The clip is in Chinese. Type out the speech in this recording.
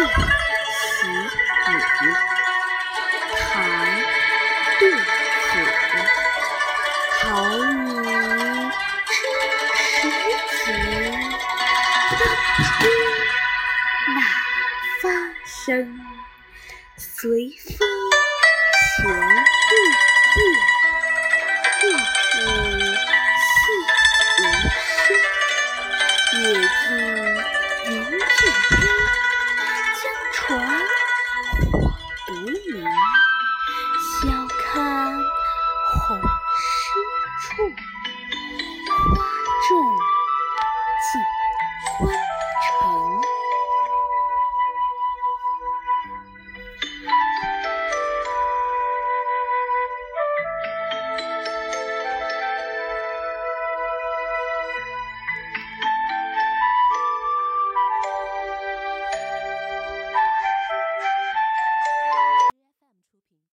对斜雨唐杜甫桃雨之时节风吹乃发生随风潜入夜润物细无声野径云俱我独吟晓看红湿处花重锦官